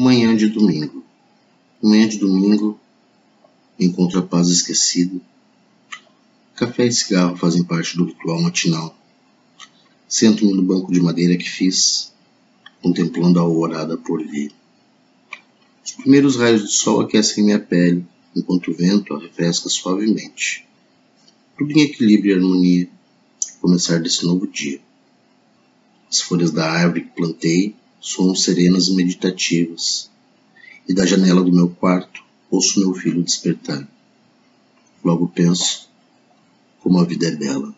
Manhã de domingo. Manhã de domingo, encontro a paz esquecida. Café e cigarro fazem parte do ritual matinal. Sento-me no banco de madeira que fiz, contemplando a alvorada por vir. Os primeiros raios de sol aquecem minha pele, enquanto o vento a refresca suavemente. Tudo em equilíbrio e harmonia. Começar desse novo dia. As folhas da árvore que plantei soam serenas e meditativas, e da janela do meu quarto ouço meu filho despertar. Logo penso como a vida é bela.